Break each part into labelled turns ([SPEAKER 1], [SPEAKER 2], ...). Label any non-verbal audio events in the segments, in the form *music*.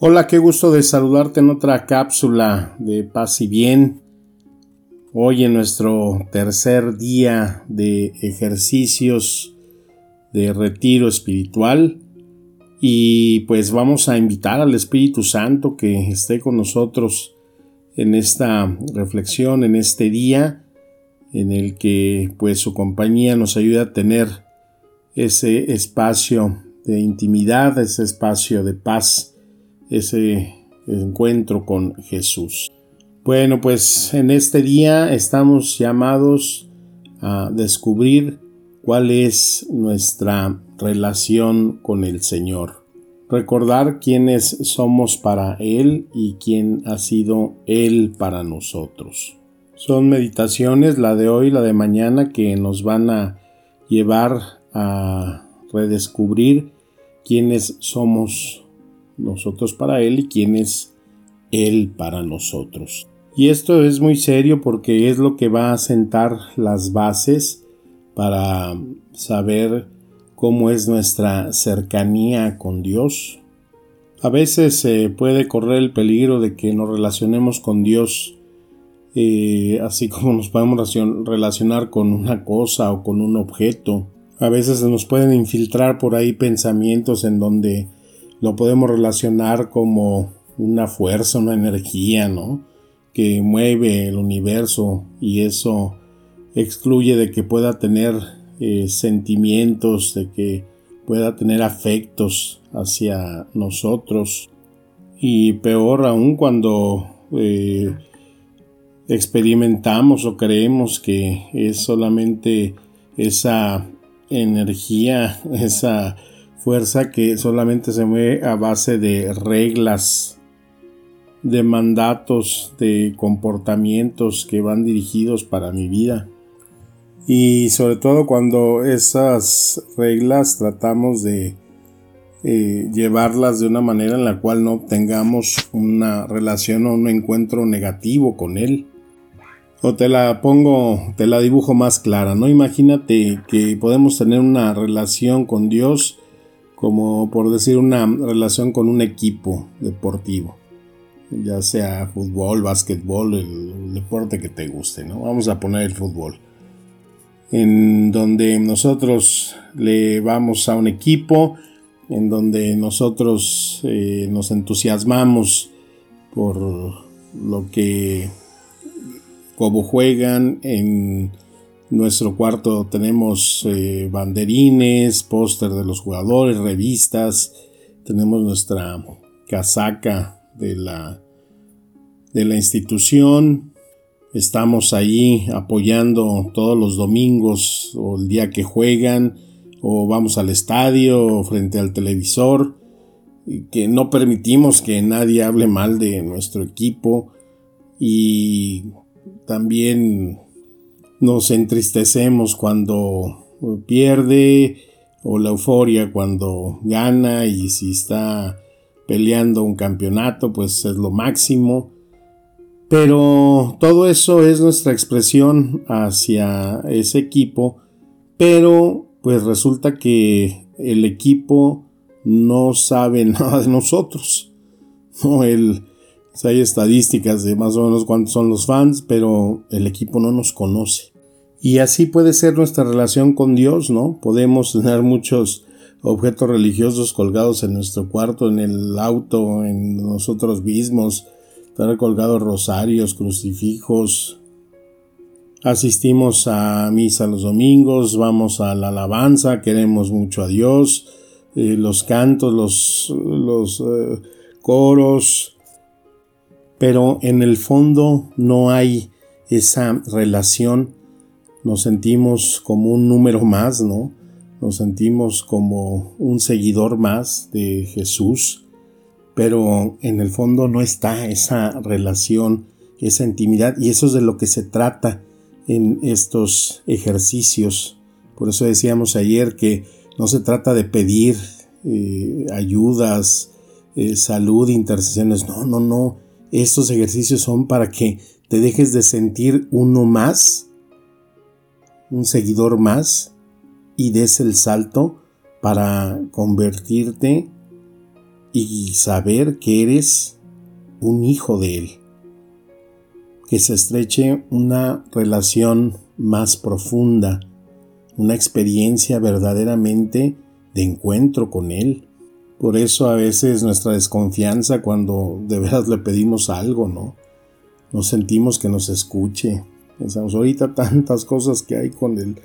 [SPEAKER 1] Hola, qué gusto de saludarte en otra cápsula de paz y bien. Hoy en nuestro tercer día de ejercicios de retiro espiritual y pues vamos a invitar al Espíritu Santo que esté con nosotros en esta reflexión, en este día en el que pues su compañía nos ayuda a tener ese espacio de intimidad, ese espacio de paz ese encuentro con Jesús. Bueno, pues en este día estamos llamados a descubrir cuál es nuestra relación con el Señor. Recordar quiénes somos para Él y quién ha sido Él para nosotros. Son meditaciones, la de hoy, la de mañana, que nos van a llevar a redescubrir quiénes somos nosotros para Él y quién es Él para nosotros. Y esto es muy serio porque es lo que va a sentar las bases para saber cómo es nuestra cercanía con Dios. A veces se puede correr el peligro de que nos relacionemos con Dios eh, así *laughs* como nos podemos relacionar con una cosa o con un objeto. A veces nos pueden infiltrar por ahí pensamientos en donde lo podemos relacionar como una fuerza, una energía, ¿no? Que mueve el universo y eso excluye de que pueda tener eh, sentimientos, de que pueda tener afectos hacia nosotros. Y peor aún cuando eh, experimentamos o creemos que es solamente esa energía, *laughs* esa fuerza que solamente se mueve a base de reglas, de mandatos, de comportamientos que van dirigidos para mi vida. Y sobre todo cuando esas reglas tratamos de eh, llevarlas de una manera en la cual no obtengamos una relación o un encuentro negativo con él. O te la pongo, te la dibujo más clara, ¿no? Imagínate que podemos tener una relación con Dios como por decir una relación con un equipo deportivo, ya sea fútbol, básquetbol, el, deporte que te guste, ¿no? Vamos a poner el fútbol, en donde nosotros le vamos a un equipo, en donde nosotros eh, nos entusiasmamos por lo que como juegan en nuestro cuarto tenemos eh, banderines, póster de los jugadores, revistas. Tenemos nuestra casaca de la, de la institución. Estamos ahí apoyando todos los domingos o el día que juegan o vamos al estadio o frente al televisor. Que no permitimos que nadie hable mal de nuestro equipo y también nos entristecemos cuando pierde o la euforia cuando gana y si está peleando un campeonato pues es lo máximo. Pero todo eso es nuestra expresión hacia ese equipo, pero pues resulta que el equipo no sabe *laughs* nada de nosotros. No, el, hay estadísticas de más o menos cuántos son los fans, pero el equipo no nos conoce. Y así puede ser nuestra relación con Dios, ¿no? Podemos tener muchos objetos religiosos colgados en nuestro cuarto, en el auto, en nosotros mismos, tener colgados rosarios, crucifijos. Asistimos a misa los domingos, vamos a la alabanza, queremos mucho a Dios, eh, los cantos, los, los eh, coros, pero en el fondo no hay esa relación, nos sentimos como un número más, ¿no? nos sentimos como un seguidor más de Jesús, pero en el fondo no está esa relación, esa intimidad, y eso es de lo que se trata en estos ejercicios. Por eso decíamos ayer que no se trata de pedir eh, ayudas, eh, salud, intercesiones, no, no, no. Estos ejercicios son para que te dejes de sentir uno más, un seguidor más, y des el salto para convertirte y saber que eres un hijo de Él. Que se estreche una relación más profunda, una experiencia verdaderamente de encuentro con Él. Por eso a veces nuestra desconfianza cuando de veras le pedimos algo, ¿no? No sentimos que nos escuche. Pensamos ahorita tantas cosas que hay con el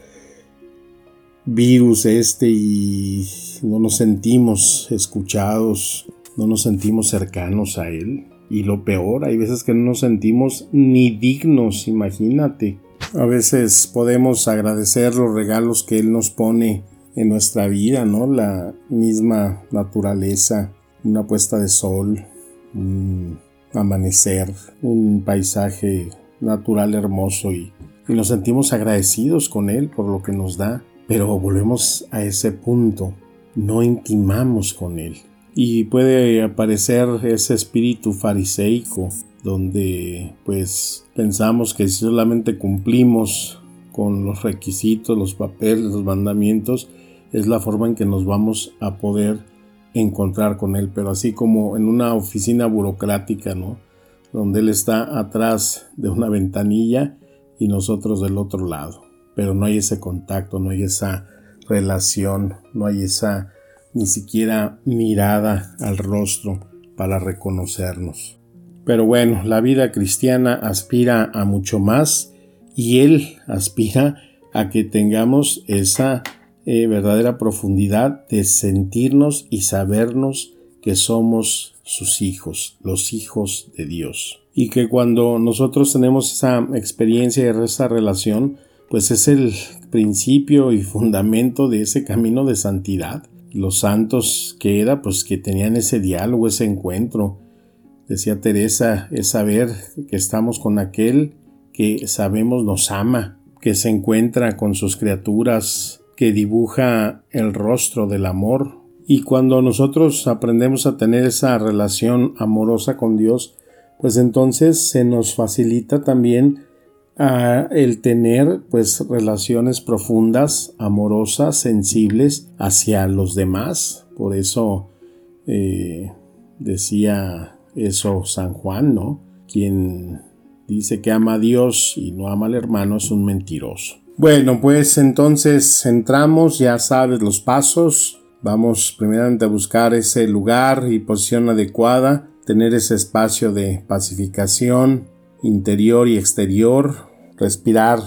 [SPEAKER 1] virus este y no nos sentimos escuchados, no nos sentimos cercanos a Él. Y lo peor, hay veces que no nos sentimos ni dignos, imagínate. A veces podemos agradecer los regalos que Él nos pone en nuestra vida, ¿no? La misma naturaleza, una puesta de sol, un amanecer, un paisaje natural hermoso y, nos sentimos agradecidos con Él por lo que nos da. Pero volvemos a ese punto, no intimamos con Él. Y puede aparecer ese espíritu fariseico, donde pues pensamos que si solamente cumplimos con los requisitos, los papeles, los mandamientos, es la forma en que nos vamos a poder encontrar con Él. Pero así como en una oficina burocrática, ¿no? Donde Él está atrás de una ventanilla y nosotros del otro lado pero no hay ese contacto, no hay esa relación, no hay esa ni siquiera mirada al rostro para reconocernos. Pero bueno, la vida cristiana aspira a mucho más y Él aspira a que tengamos esa eh, verdadera profundidad de sentirnos y sabernos que somos sus hijos, los hijos de Dios. Y que cuando nosotros tenemos esa experiencia y esa relación, pues es el principio y fundamento de ese camino de santidad. Los santos que era, pues que tenían ese diálogo, ese encuentro. Decía Teresa, es saber que estamos con aquel que sabemos nos ama, que se encuentra con sus criaturas, que dibuja el rostro del amor. Y cuando nosotros aprendemos a tener esa relación amorosa con Dios, pues entonces se nos facilita también a el tener pues relaciones profundas, amorosas, sensibles hacia los demás. Por eso eh, decía eso San Juan, ¿no? Quien dice que ama a Dios y no ama al hermano es un mentiroso. Bueno, pues entonces entramos, ya sabes los pasos. Vamos primeramente a buscar ese lugar y posición adecuada, tener ese espacio de pacificación, interior y exterior, respirar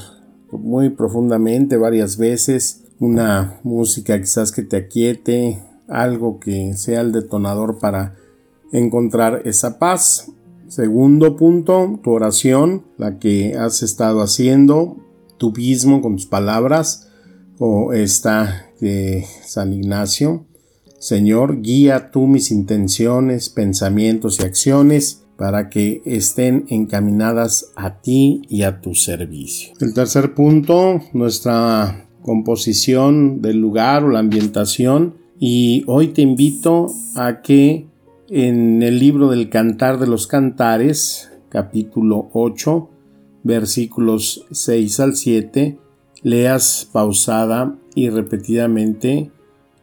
[SPEAKER 1] muy profundamente varias veces, una música quizás que te aquiete, algo que sea el detonador para encontrar esa paz. Segundo punto, tu oración, la que has estado haciendo, tú mismo con tus palabras, o esta de San Ignacio. Señor, guía tú mis intenciones, pensamientos y acciones para que estén encaminadas a ti y a tu servicio. El tercer punto, nuestra composición del lugar o la ambientación. Y hoy te invito a que en el libro del Cantar de los Cantares, capítulo 8, versículos 6 al 7, leas pausada y repetidamente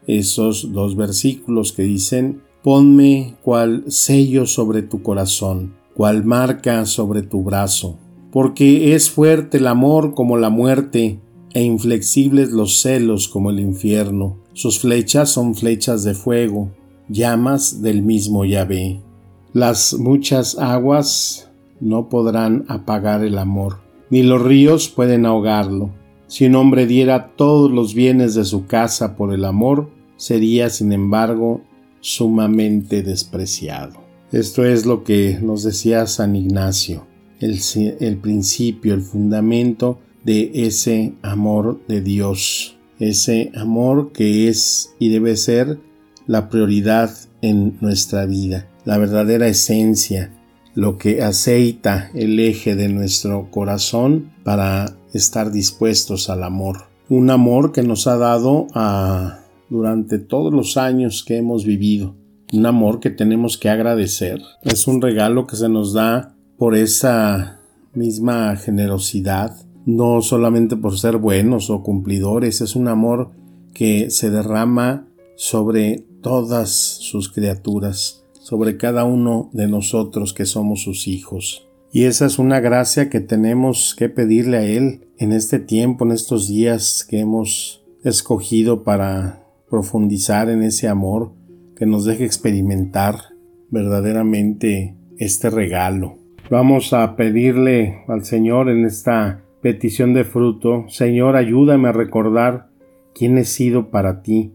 [SPEAKER 1] esos dos versículos que dicen Ponme cual sello sobre tu corazón, cual marca sobre tu brazo, porque es fuerte el amor como la muerte, e inflexibles los celos como el infierno. Sus flechas son flechas de fuego, llamas del mismo Yahvé. Las muchas aguas no podrán apagar el amor, ni los ríos pueden ahogarlo. Si un hombre diera todos los bienes de su casa por el amor, sería, sin embargo, sumamente despreciado. Esto es lo que nos decía San Ignacio, el, el principio, el fundamento de ese amor de Dios ese amor que es y debe ser la prioridad en nuestra vida, la verdadera esencia, lo que aceita el eje de nuestro corazón para estar dispuestos al amor. Un amor que nos ha dado a, durante todos los años que hemos vivido. Un amor que tenemos que agradecer. Es un regalo que se nos da por esa misma generosidad, no solamente por ser buenos o cumplidores, es un amor que se derrama sobre todas sus criaturas, sobre cada uno de nosotros que somos sus hijos. Y esa es una gracia que tenemos que pedirle a Él en este tiempo, en estos días que hemos escogido para profundizar en ese amor, que nos deje experimentar verdaderamente este regalo. Vamos a pedirle al Señor en esta petición de fruto, Señor, ayúdame a recordar quién he sido para ti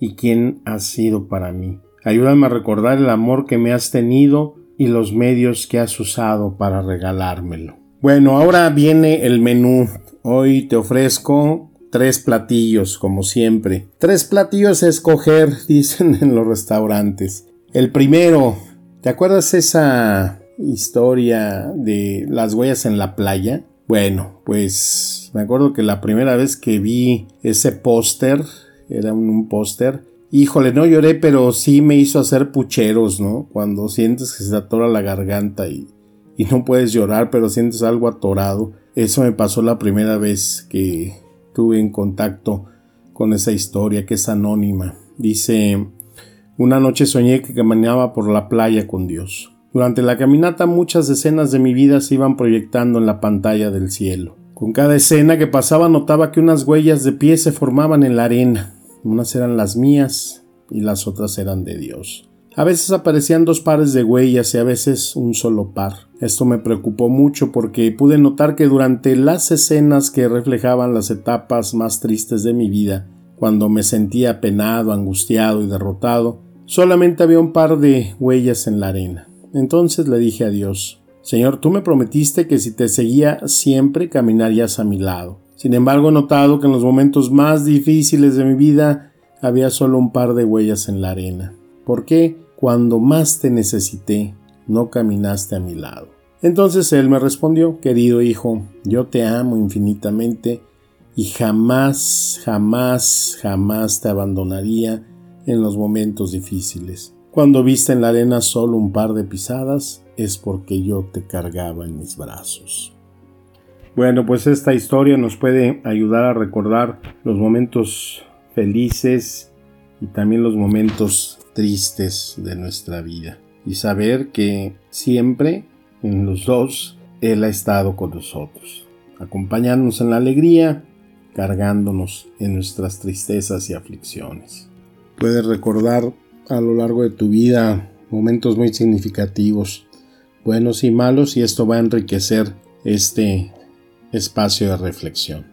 [SPEAKER 1] y quién has sido para mí. Ayúdame a recordar el amor que me has tenido y los medios que has usado para regalármelo. Bueno, ahora viene el menú. Hoy te ofrezco tres platillos, como siempre. Tres platillos a escoger, *laughs* dicen en los restaurantes. El primero, ¿te acuerdas esa historia de las huellas en la playa? Bueno, pues me acuerdo que la primera vez que vi ese póster, era un, póster, híjole, no lloré, pero sí me hizo hacer pucheros, ¿no? Cuando sientes que se atora la garganta y, y no puedes llorar, pero sientes algo atorado. Eso me pasó la primera vez que tuve en contacto con esa historia que es anónima. Dice, una noche soñé que caminaba por la playa con Dios. Durante la caminata muchas escenas de mi vida se iban proyectando en la pantalla del cielo. Con cada escena que pasaba notaba que unas huellas de pie se formaban en la arena. Unas eran las mías y las otras eran de Dios. A veces aparecían dos pares de huellas y a veces un solo par. Esto me preocupó mucho porque pude notar que durante las escenas que reflejaban las etapas más tristes de mi vida, cuando me sentía penado, angustiado y derrotado, solamente había un par de huellas en la arena. Entonces le dije a Dios, Señor, tú me prometiste que si te seguía siempre caminarías a mi lado. Sin embargo, he notado que en los momentos más difíciles de mi vida había solo un par de huellas en la arena. ¿Por qué? Cuando más te necesité, no caminaste a mi lado. Entonces él me respondió, querido hijo, yo te amo infinitamente y jamás, jamás, jamás te abandonaría en los momentos difíciles. Cuando viste en la arena solo un par de pisadas, es porque yo te cargaba en mis brazos. Bueno, pues esta historia nos puede ayudar a recordar los momentos felices y también los momentos tristes de nuestra vida. Y saber que siempre en los dos Él ha estado con nosotros, acompañándonos en la alegría, cargándonos en nuestras tristezas y aflicciones. Puedes recordar a lo largo de tu vida momentos muy significativos, buenos y malos, y esto va a enriquecer este espacio de reflexión.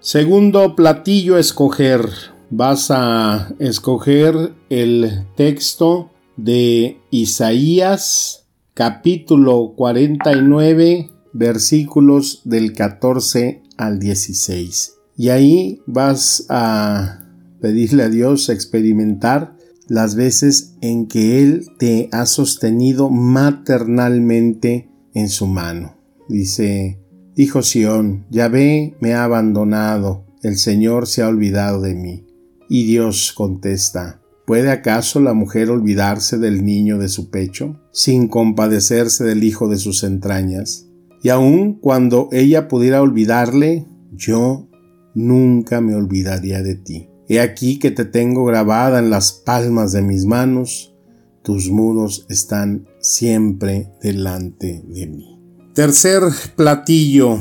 [SPEAKER 1] Segundo platillo escoger. Vas a escoger el texto de Isaías capítulo 49 versículos del 14 al 16. Y ahí vas a pedirle a Dios experimentar las veces en que Él te ha sostenido maternalmente en su mano. Dice, dijo Sión, Yahvé me ha abandonado, el Señor se ha olvidado de mí. Y Dios contesta, ¿puede acaso la mujer olvidarse del niño de su pecho, sin compadecerse del hijo de sus entrañas? Y aun cuando ella pudiera olvidarle, yo nunca me olvidaría de ti. He aquí que te tengo grabada en las palmas de mis manos, tus muros están siempre delante de mí. Tercer platillo,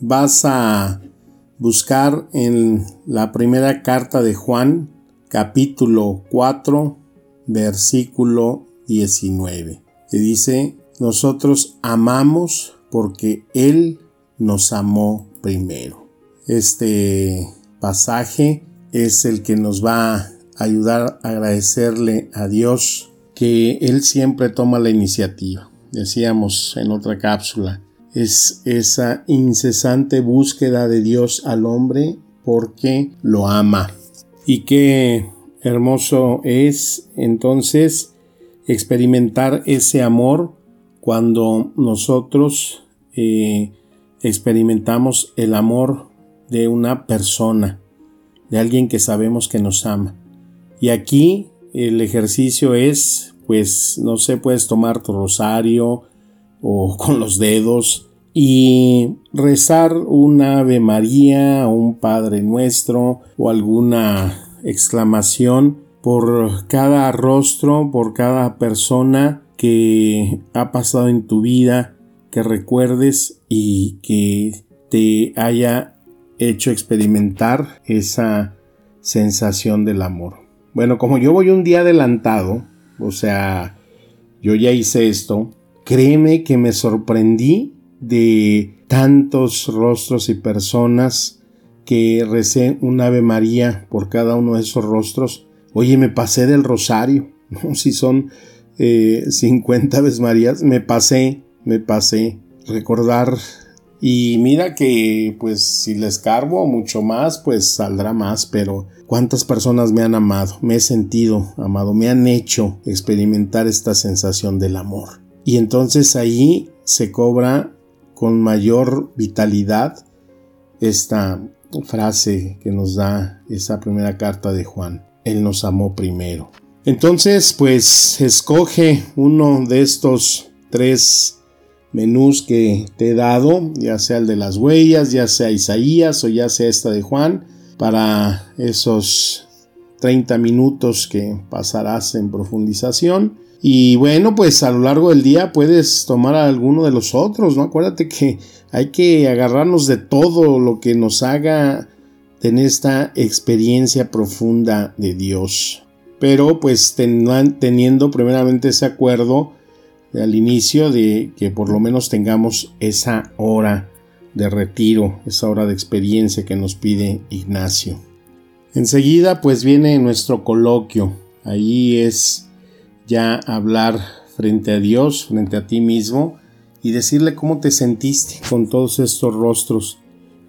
[SPEAKER 1] vas a buscar en la primera carta de Juan, capítulo 4, versículo 19, que dice, nosotros amamos porque Él nos amó primero. Este pasaje es el que nos va a ayudar a agradecerle a Dios que Él siempre toma la iniciativa. Decíamos en otra cápsula, es esa incesante búsqueda de Dios al hombre porque lo ama. Y qué hermoso es entonces experimentar ese amor cuando nosotros eh, experimentamos el amor de una persona, de alguien que sabemos que nos ama. Y aquí el ejercicio es, pues, no sé, puedes tomar tu rosario o *laughs* con los dedos y rezar una Ave María, un Padre Nuestro o alguna exclamación por cada rostro, por cada persona que ha pasado en tu vida, que recuerdes y que te haya hecho experimentar esa sensación del amor. Bueno, como yo voy un día adelantado, o sea, yo ya hice esto, créeme que me sorprendí de tantos rostros y personas que recé un Ave María por cada uno de esos rostros. Oye, me pasé del rosario, *laughs* si son eh, 50 Aves Marías, me pasé, me pasé. Recordar y mira que pues si les cargo mucho más pues saldrá más, pero cuántas personas me han amado, me he sentido amado, me han hecho experimentar esta sensación del amor. Y entonces ahí se cobra con mayor vitalidad esta frase que nos da esa primera carta de Juan. Él nos amó primero. Entonces, pues escoge uno de estos tres menús que te he dado, ya sea el de las huellas, ya sea Isaías o ya sea esta de Juan, para esos 30 minutos que pasarás en profundización. Y bueno, pues a lo largo del día puedes tomar alguno de los otros, ¿no? Acuérdate que hay que agarrarnos de todo lo que nos haga tener esta experiencia profunda de Dios. Pero pues teniendo primeramente ese acuerdo al inicio de que por lo menos tengamos esa hora de retiro, esa hora de experiencia que nos pide Ignacio. Enseguida pues viene nuestro coloquio. Ahí es ya hablar frente a Dios, frente a ti mismo, y decirle cómo te sentiste con todos estos rostros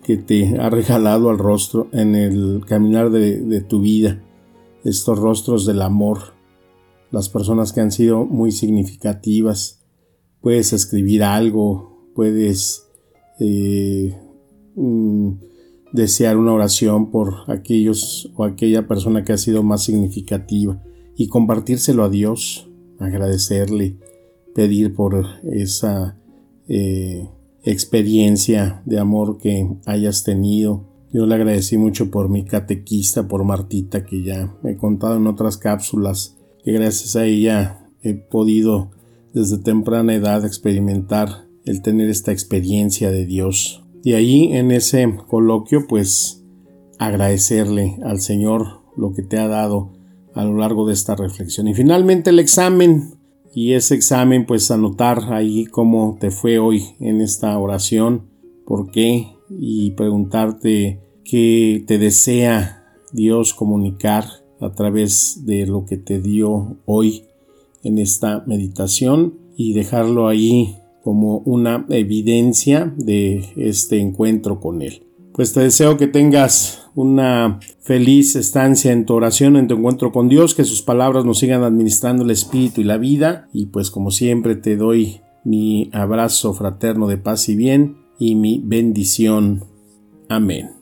[SPEAKER 1] que te ha regalado al rostro en el caminar de, tu vida, estos rostros del amor, las personas que han sido muy significativas. Puedes escribir algo, puedes eh, mm, desear una oración por aquellos o aquella persona que ha sido más significativa y compartírselo a Dios, agradecerle, pedir por esa eh, experiencia de amor que hayas tenido. Yo le agradecí mucho por mi catequista, por Martita, que ya he contado en otras cápsulas, que gracias a ella he podido desde temprana edad experimentar el tener esta experiencia de Dios. Y ahí en ese coloquio pues agradecerle al Señor lo que te ha dado a lo largo de esta reflexión. Y finalmente el examen. Y ese examen, pues anotar ahí cómo te fue hoy en esta oración, por qué, y preguntarte qué te desea Dios comunicar a través de lo que te dio hoy en esta meditación y dejarlo ahí como una evidencia de este encuentro con Él. Pues te deseo que tengas una feliz estancia en tu oración, en tu encuentro con Dios, que sus palabras nos sigan administrando el espíritu y la vida. Y pues como siempre te doy mi abrazo fraterno de paz y bien y mi bendición. Amén.